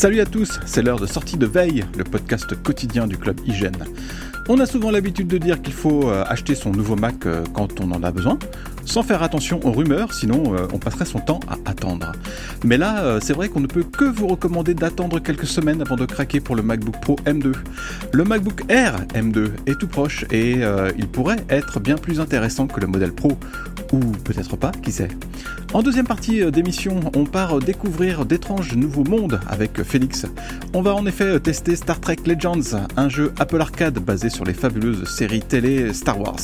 Salut à tous, c'est l'heure de sortie de veille, le podcast quotidien du club Hygiène. On a souvent l'habitude de dire qu'il faut euh, acheter son nouveau Mac euh, quand on en a besoin, sans faire attention aux rumeurs, sinon euh, on passerait son temps à attendre. Mais là, c'est vrai qu'on ne peut que vous recommander d'attendre quelques semaines avant de craquer pour le MacBook Pro M2. Le MacBook Air M2 est tout proche et il pourrait être bien plus intéressant que le modèle Pro, ou peut-être pas, qui sait. En deuxième partie d'émission, on part découvrir d'étranges nouveaux mondes avec Félix. On va en effet tester Star Trek Legends, un jeu Apple Arcade basé sur les fabuleuses séries télé Star Wars.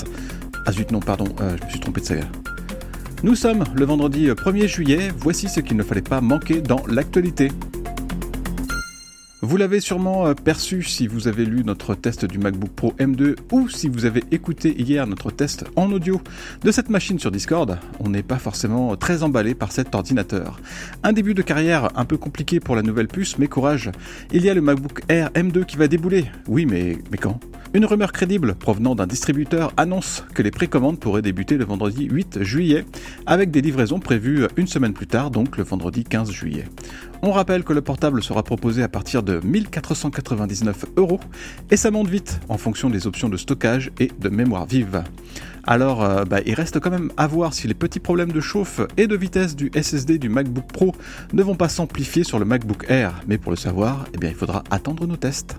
Ah zut, non, pardon, euh, je me suis trompé de saga. Nous sommes le vendredi 1er juillet, voici ce qu'il ne fallait pas manquer dans l'actualité. Vous l'avez sûrement euh, perçu si vous avez lu notre test du MacBook Pro M2 ou si vous avez écouté hier notre test en audio de cette machine sur Discord, on n'est pas forcément très emballé par cet ordinateur. Un début de carrière un peu compliqué pour la nouvelle puce, mais courage, il y a le MacBook Air M2 qui va débouler. Oui, mais, mais quand? Une rumeur crédible provenant d'un distributeur annonce que les précommandes pourraient débuter le vendredi 8 juillet, avec des livraisons prévues une semaine plus tard, donc le vendredi 15 juillet. On rappelle que le portable sera proposé à partir de 1499 euros et ça monte vite en fonction des options de stockage et de mémoire vive. Alors, euh, bah, il reste quand même à voir si les petits problèmes de chauffe et de vitesse du SSD du MacBook Pro ne vont pas s'amplifier sur le MacBook Air. Mais pour le savoir, eh bien, il faudra attendre nos tests.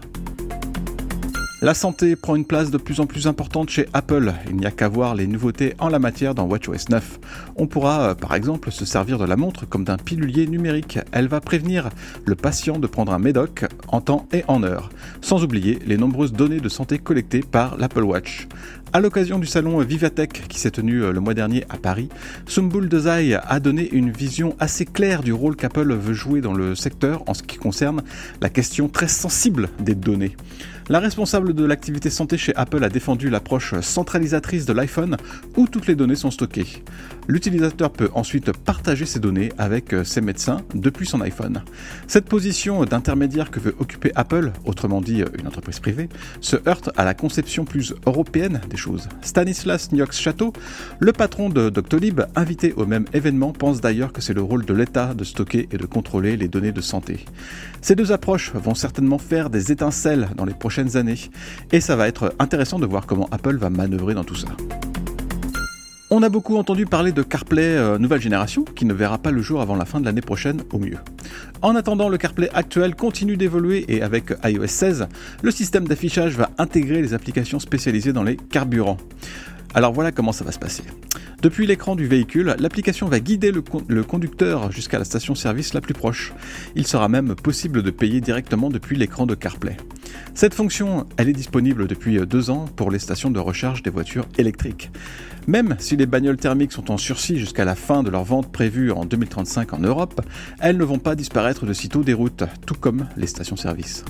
La santé prend une place de plus en plus importante chez Apple. Il n'y a qu'à voir les nouveautés en la matière dans WatchOS 9. On pourra, euh, par exemple, se servir de la montre comme d'un pilulier numérique. Elle va prévenir le patient de prendre un médoc en temps et en heure. Sans oublier les nombreuses données de santé collectées par l'Apple Watch. À l'occasion du salon Vivatech qui s'est tenu euh, le mois dernier à Paris, Sumbul Dezai a donné une vision assez claire du rôle qu'Apple veut jouer dans le secteur en ce qui concerne la question très sensible des données. La responsable de l'activité santé chez Apple a défendu l'approche centralisatrice de l'iPhone où toutes les données sont stockées. L'utilisateur peut ensuite partager ses données avec euh, ses médecins depuis son iPhone. Cette position d'intermédiaire que veut occuper Apple, autrement dit euh, une entreprise privée, se heurte à la conception plus européenne des choses. Stanislas Niox-Chateau, le patron de Doctolib, invité au même événement, pense d'ailleurs que c'est le rôle de l'État de stocker et de contrôler les données de santé. Ces deux approches vont certainement faire des étincelles dans les prochaines années, et ça va être intéressant de voir comment Apple va manœuvrer dans tout ça. On a beaucoup entendu parler de CarPlay euh, nouvelle génération qui ne verra pas le jour avant la fin de l'année prochaine au mieux. En attendant, le CarPlay actuel continue d'évoluer et avec iOS 16, le système d'affichage va intégrer les applications spécialisées dans les carburants. Alors voilà comment ça va se passer. Depuis l'écran du véhicule, l'application va guider le, conducteur jusqu'à la station-service la plus proche. Il sera même possible de payer directement depuis l'écran de CarPlay. Cette fonction, elle est disponible depuis deux ans pour les stations de recharge des voitures électriques. Même si les bagnoles thermiques sont en sursis jusqu'à la fin de leur vente prévue en 2035 en Europe, elles ne vont pas disparaître de sitôt des routes, tout comme les stations-service.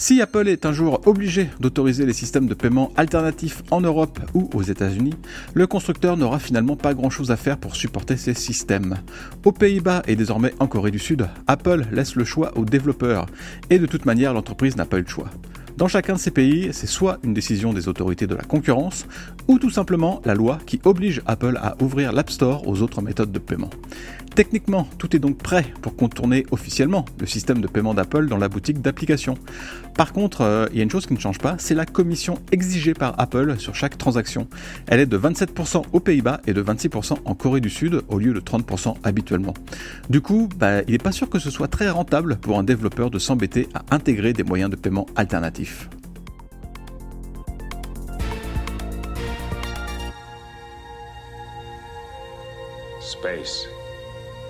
Si Apple est un jour obligé d'autoriser les systèmes de paiement alternatifs en Europe ou aux États-Unis, le constructeur n'aura finalement pas grand-chose à faire pour supporter ces systèmes. Aux Pays-Bas et désormais en Corée du Sud, Apple laisse le choix aux développeurs, et de toute manière l'entreprise n'a pas eu le choix. Dans chacun de ces pays, c'est soit une décision des autorités de la concurrence, ou tout simplement la loi qui oblige Apple à ouvrir l'App Store aux autres méthodes de paiement. Techniquement, tout est donc prêt pour contourner officiellement le système de paiement d'Apple dans la boutique d'applications. Par contre, euh, il y a une chose qui ne change pas, c'est la commission exigée par Apple sur chaque transaction. Elle est de 27% aux Pays-Bas et de 26% en Corée du Sud au lieu de 30% habituellement. Du coup, bah, il n'est pas sûr que ce soit très rentable pour un développeur de s'embêter à intégrer des moyens de paiement alternatifs.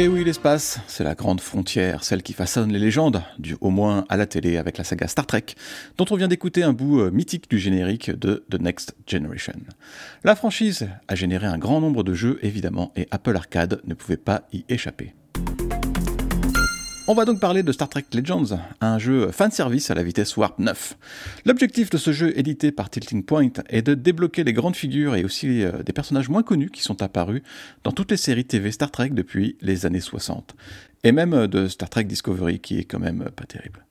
Et oui, l'espace, c'est la grande frontière, celle qui façonne les légendes, du au moins à la télé avec la saga Star Trek, dont on vient d'écouter un bout euh, mythique du générique de The Next Generation. La franchise a généré un grand nombre de jeux, évidemment, et Apple Arcade ne pouvait pas y échapper. On va donc parler de Star Trek Legends, un jeu fan service à la vitesse Warp 9. L'objectif de ce jeu édité par Tilting Point est de débloquer les grandes figures et aussi euh, des personnages moins connus qui sont apparus dans toutes les séries TV Star Trek depuis les années 60. Et même euh, de Star Trek Discovery qui est quand même pas terrible.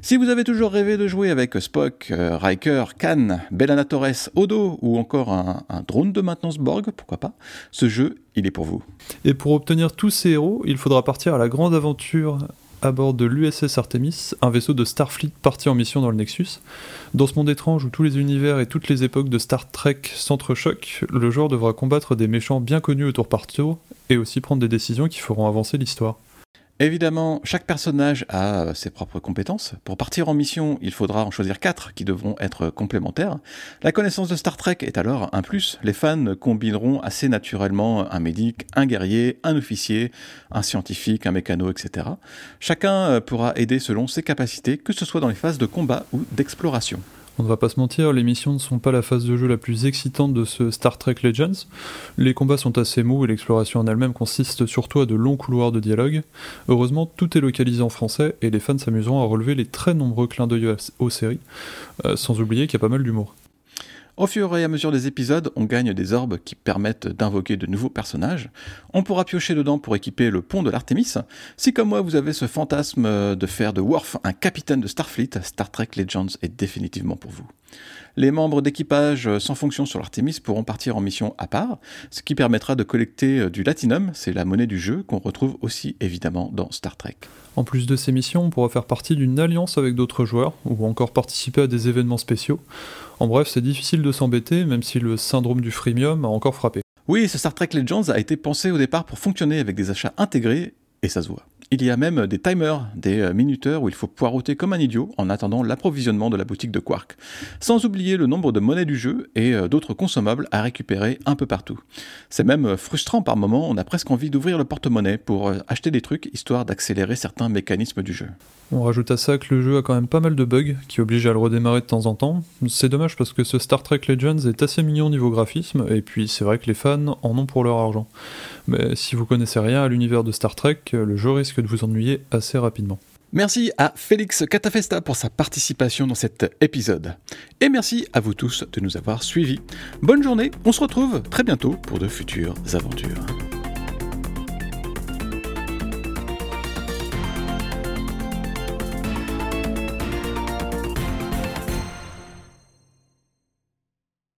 Si vous avez toujours rêvé de jouer avec Spock, euh, Riker, Khan, Bellana Torres, Odo ou encore un, drone de maintenance Borg, pourquoi pas, ce jeu, il est pour vous. Et pour obtenir tous ces héros, il faudra partir à la grande aventure à bord de l'USS Artemis, un vaisseau de Starfleet parti en mission dans le Nexus. Dans ce monde étrange où tous les univers et toutes les époques de Star Trek s'entrechoquent, le joueur devra combattre des méchants bien connus au tour et aussi prendre des décisions qui feront avancer l'histoire. Évidemment, chaque personnage a euh, ses propres compétences. Pour partir en mission, il faudra en choisir quatre qui devront être complémentaires. La connaissance de Star Trek est alors un plus. Les fans combineront assez naturellement un médic, un guerrier, un officier, un scientifique, un mécano, etc. Chacun euh, pourra aider selon ses capacités, que ce soit dans les phases de combat ou d'exploration. On ne va pas se mentir, les missions ne sont pas la phase de jeu la plus excitante de ce Star Trek Legends. Les combats sont assez mous et l'exploration en elle-même consiste surtout à de longs couloirs de dialogue. Heureusement, tout est localisé en français et les fans s'amuseront à relever les très nombreux clins d'œil aux séries, euh, sans oublier qu'il y a pas mal d'humour. Au fur et à mesure des épisodes, on gagne des orbes qui permettent d'invoquer de nouveaux personnages. On pourra piocher dedans pour équiper le pont de l'Artémis. Si comme moi vous avez ce fantasme de faire de Worf un capitaine de Starfleet, Star Trek Legends est définitivement pour vous. Les membres d'équipage sans fonction sur l'Artemis pourront partir en mission à part, ce qui permettra de collecter du Latinum, c'est la monnaie du jeu qu'on retrouve aussi évidemment dans Star Trek. En plus de ces missions, on pourra faire partie d'une alliance avec d'autres joueurs, ou encore participer à des événements spéciaux. En bref, c'est difficile de s'embêter, même si le syndrome du freemium a encore frappé. Oui, ce Star Trek Legends a été pensé au départ pour fonctionner avec des achats intégrés, et ça se voit. Il y a même des timers, des euh, minuteurs où il faut poireauter comme un idiot en attendant l'approvisionnement de la boutique de Quark. Sans oublier le nombre de monnaies du jeu et euh, d'autres consommables à récupérer un peu partout. C'est même euh, frustrant par moments, on a presque envie d'ouvrir le porte-monnaie pour acheter des trucs histoire d'accélérer certains mécanismes du jeu. On rajoute à ça que le jeu a quand même pas mal de bugs qui obligent à le redémarrer de temps en temps. C'est dommage parce que ce Star Trek Legends est assez mignon niveau graphisme et puis c'est vrai que les fans en ont pour leur argent. Mais si vous connaissez rien à l'univers de Star Trek, le jeu risque vous ennuyer assez rapidement. Merci à Félix Catafesta pour sa participation dans cet épisode. Et merci à vous tous de nous avoir suivis. Bonne journée, on se retrouve très bientôt pour de futures aventures.